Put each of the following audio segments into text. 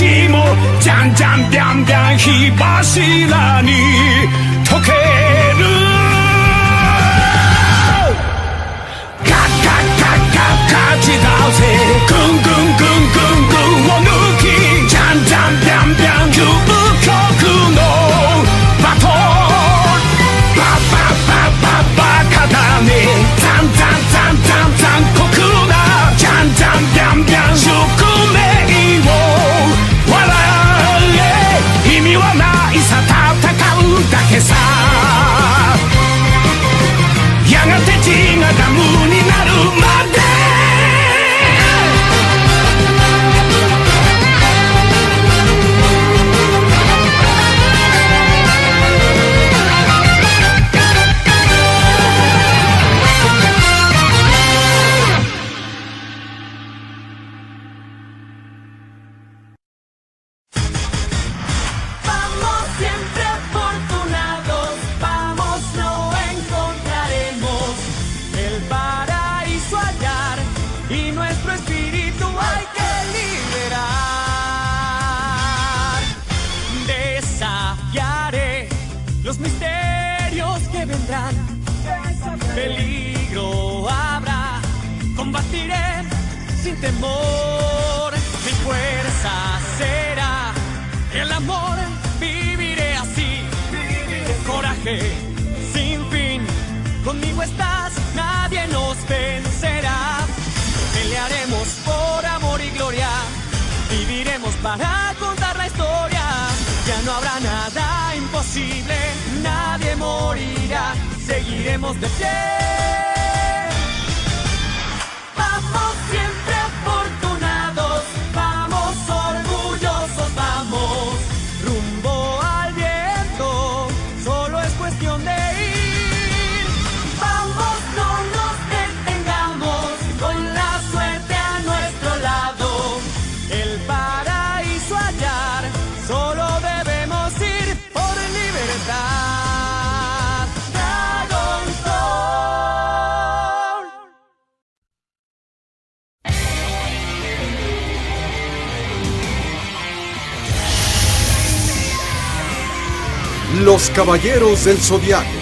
ちもじゃんじゃんビャンビャン火柱に溶ける。立ち倒せ。グングングングングンを抜き。ジャンジャンビャンビャン。究極のバトルバババババカだねザンザンザンザン残酷なジャンジャンビャンビャン seguiremos de pie. Los Caballeros del Zodiaco.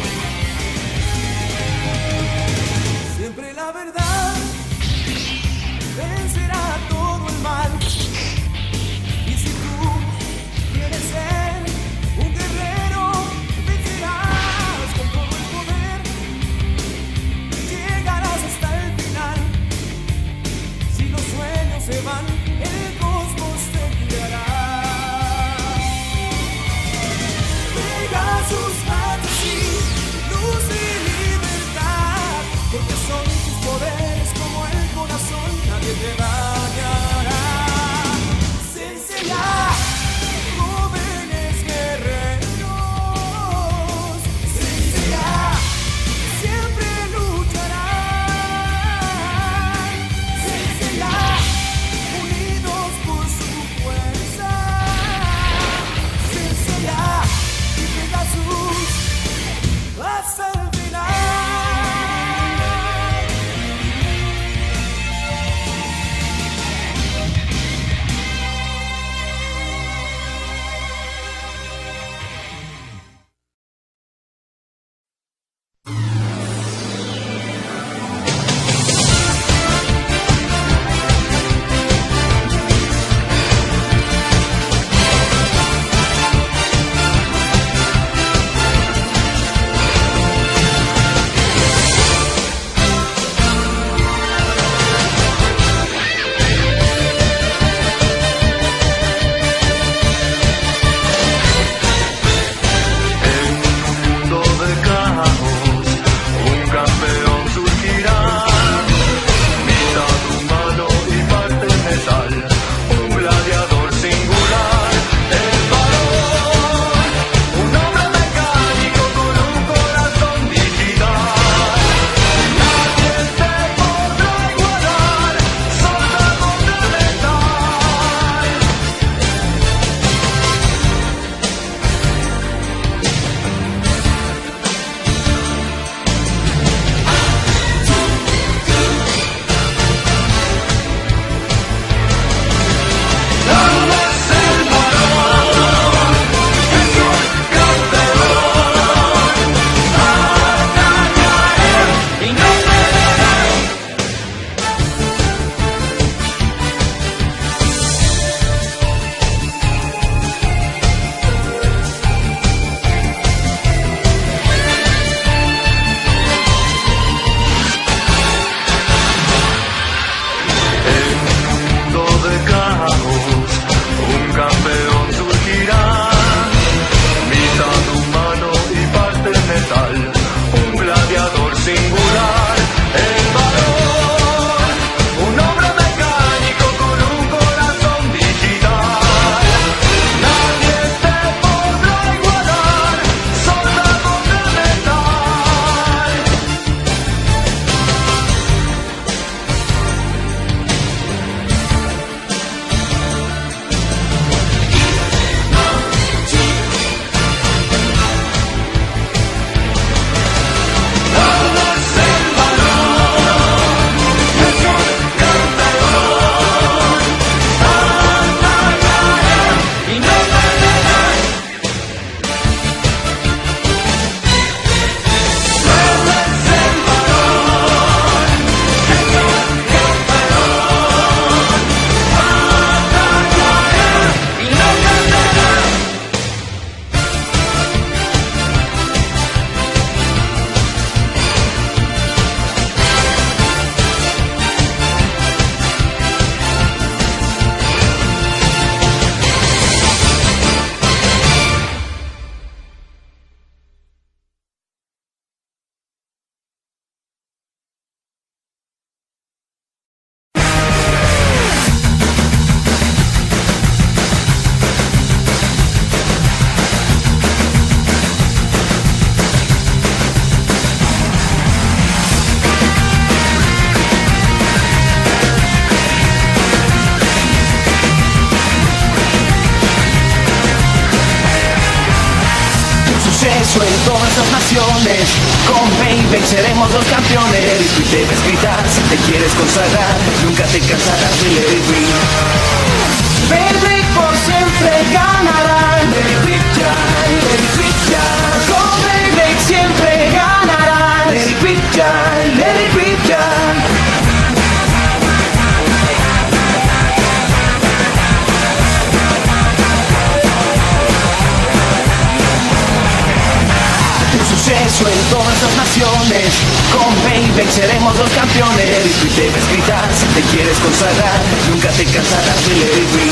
Ven, seremos los campeones. Y tú debes gritar si te quieres consagrar Nunca te cansarás de Let It Be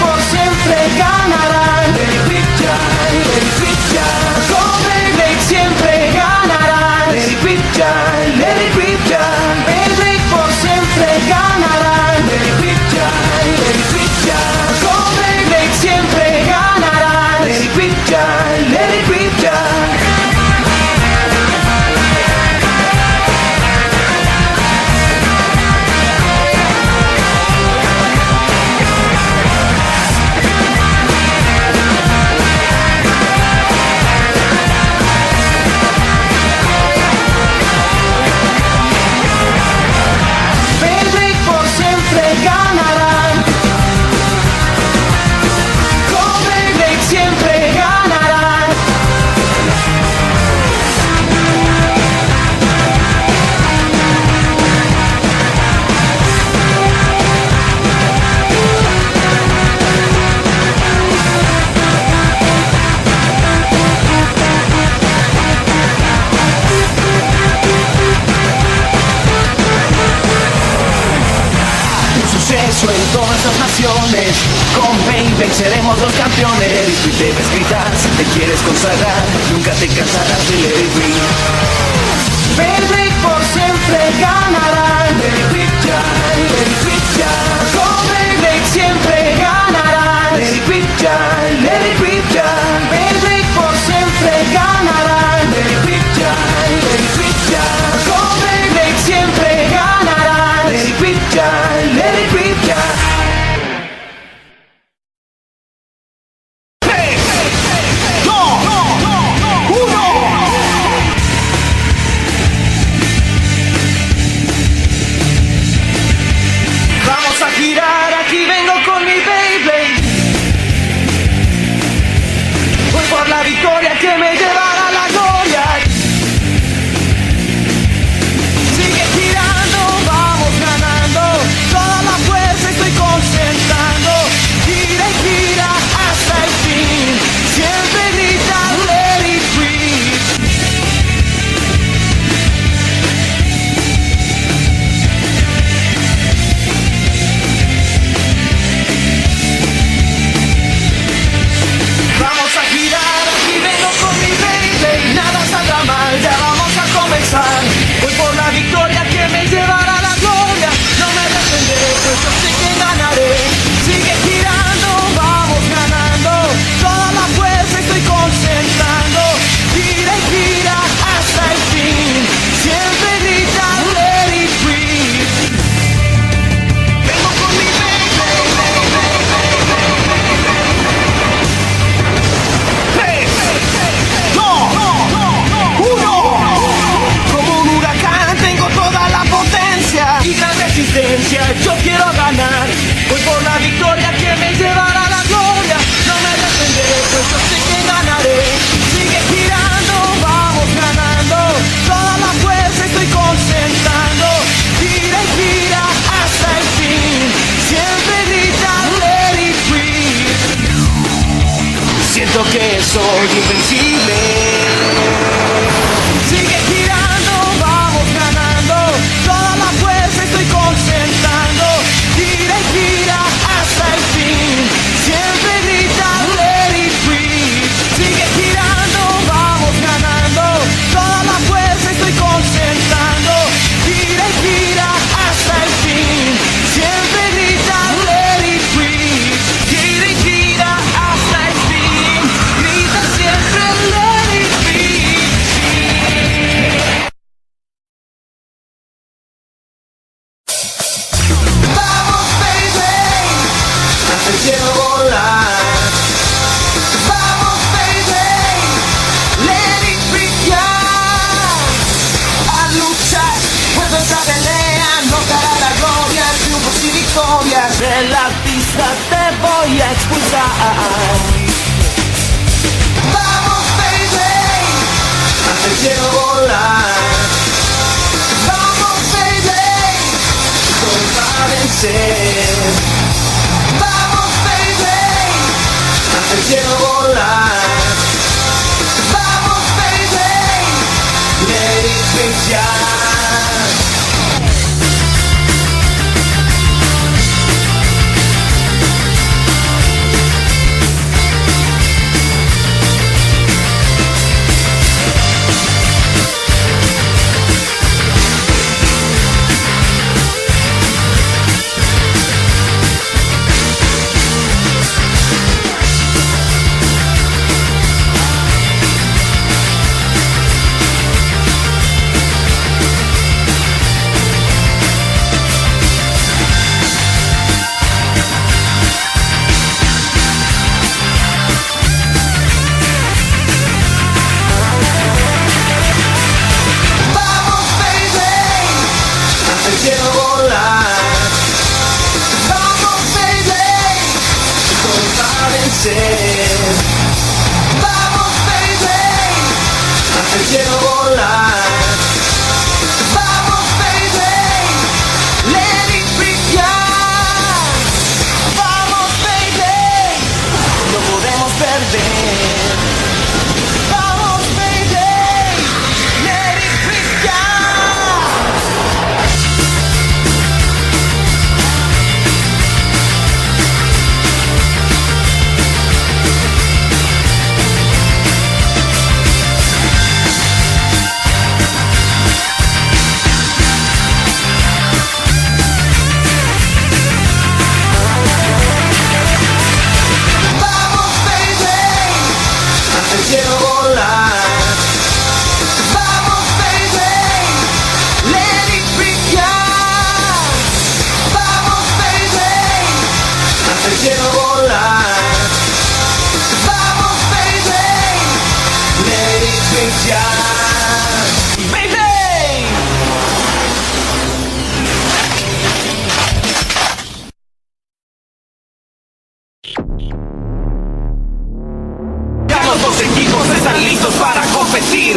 por siempre ganarán cambias el artista te voy a expulsar Vamos baby. Te quiero volar. Vamos baby. Comparecer Vamos baby. Te quiero volar. Vamos baby. Let it be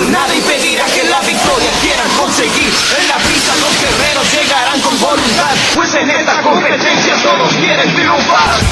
nada impedirá que la victoria quieran conseguir. En la pista los guerreros llegarán con voluntad, pues en esta competencia todos quieren triunfar.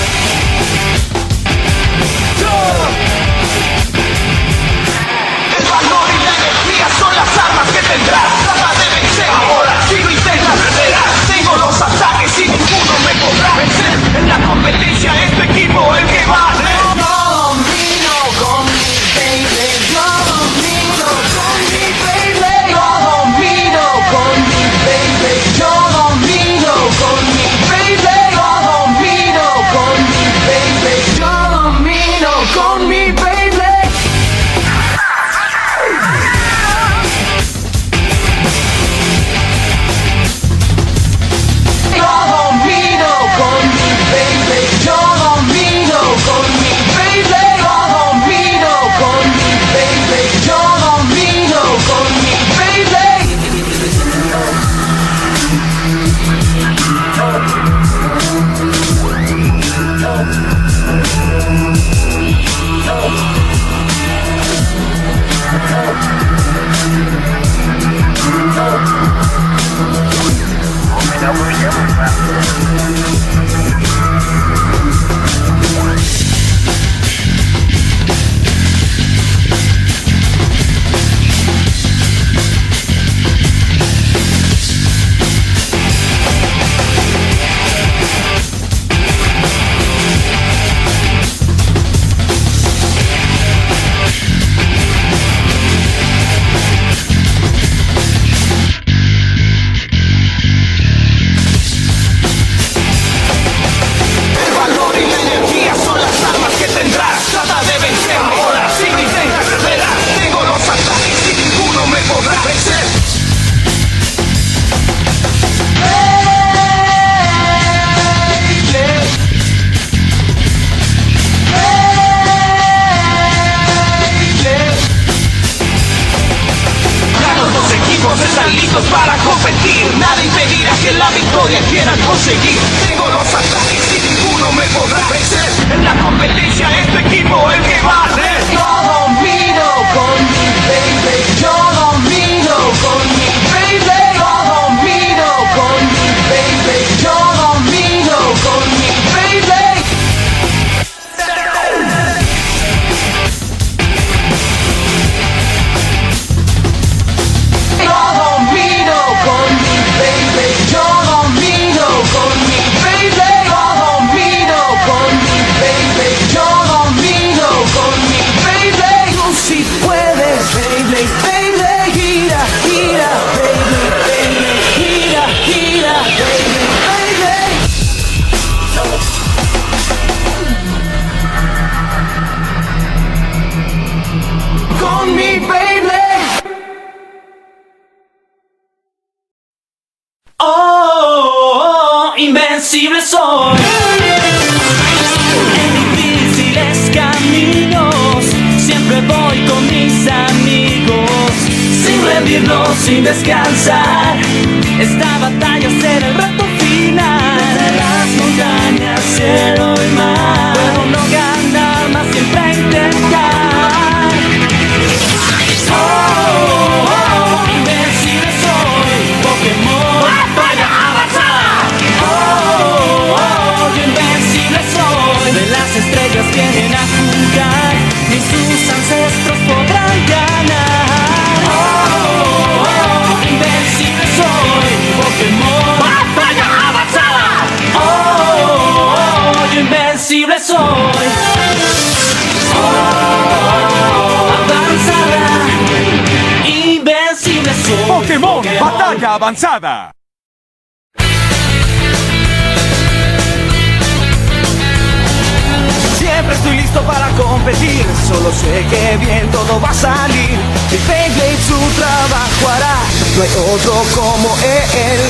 Siempre estoy listo para competir, solo sé que bien todo va a salir. Mi Beyblade su trabajo hará, no hay otro como él.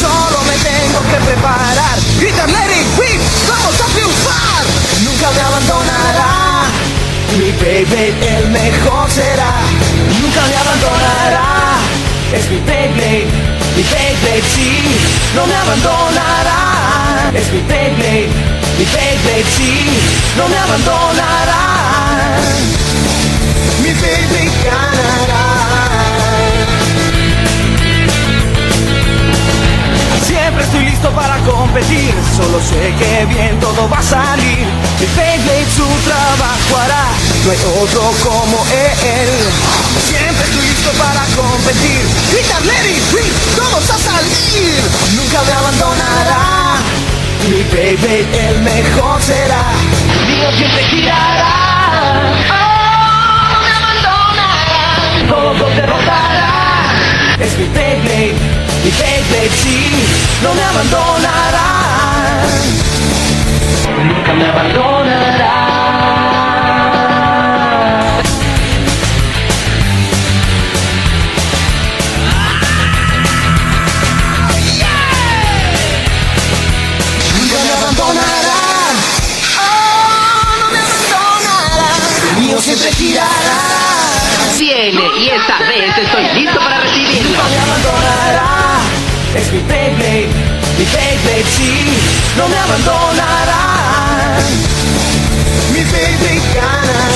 Solo me tengo que preparar. Grita Larry, Whip, vamos a triunfar. Nunca me abandonará. Mi Beyblade el mejor será. Nunca me abandonará. Es mi Beyblade, mi Beyblade sí, no me abandonará. Es mi Beyblade, mi Beyblade sí, no me abandonará. Mi Beyblade ganará. Estoy listo para competir, solo sé que bien todo va a salir. Mi Beyblade su trabajo hará, no hay otro como él. Siempre estoy listo para competir. Grita Larry, Free, todos a salir. Nunca me abandonará. Mi Beyblade el mejor será, mío siempre girará. Oh, me abandonará. Todo derrotará. Es mi Beyblade, mi Beyblade sí, no me abandonará. Nunca me abandonará. No me abandonará. Mi ganará.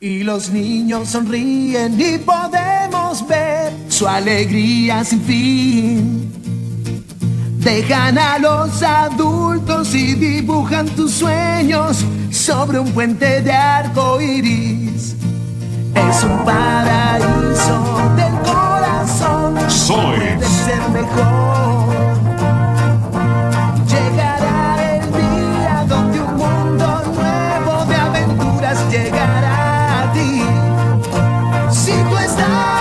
Y los niños sonríen y podemos ver su alegría sin fin. Dejan a los adultos y dibujan tus sueños sobre un puente de arco iris. Es un paraíso del corazón. Soy. Puede ser mejor. Llegará el día donde un mundo nuevo de aventuras llegará a ti. Si tú estás.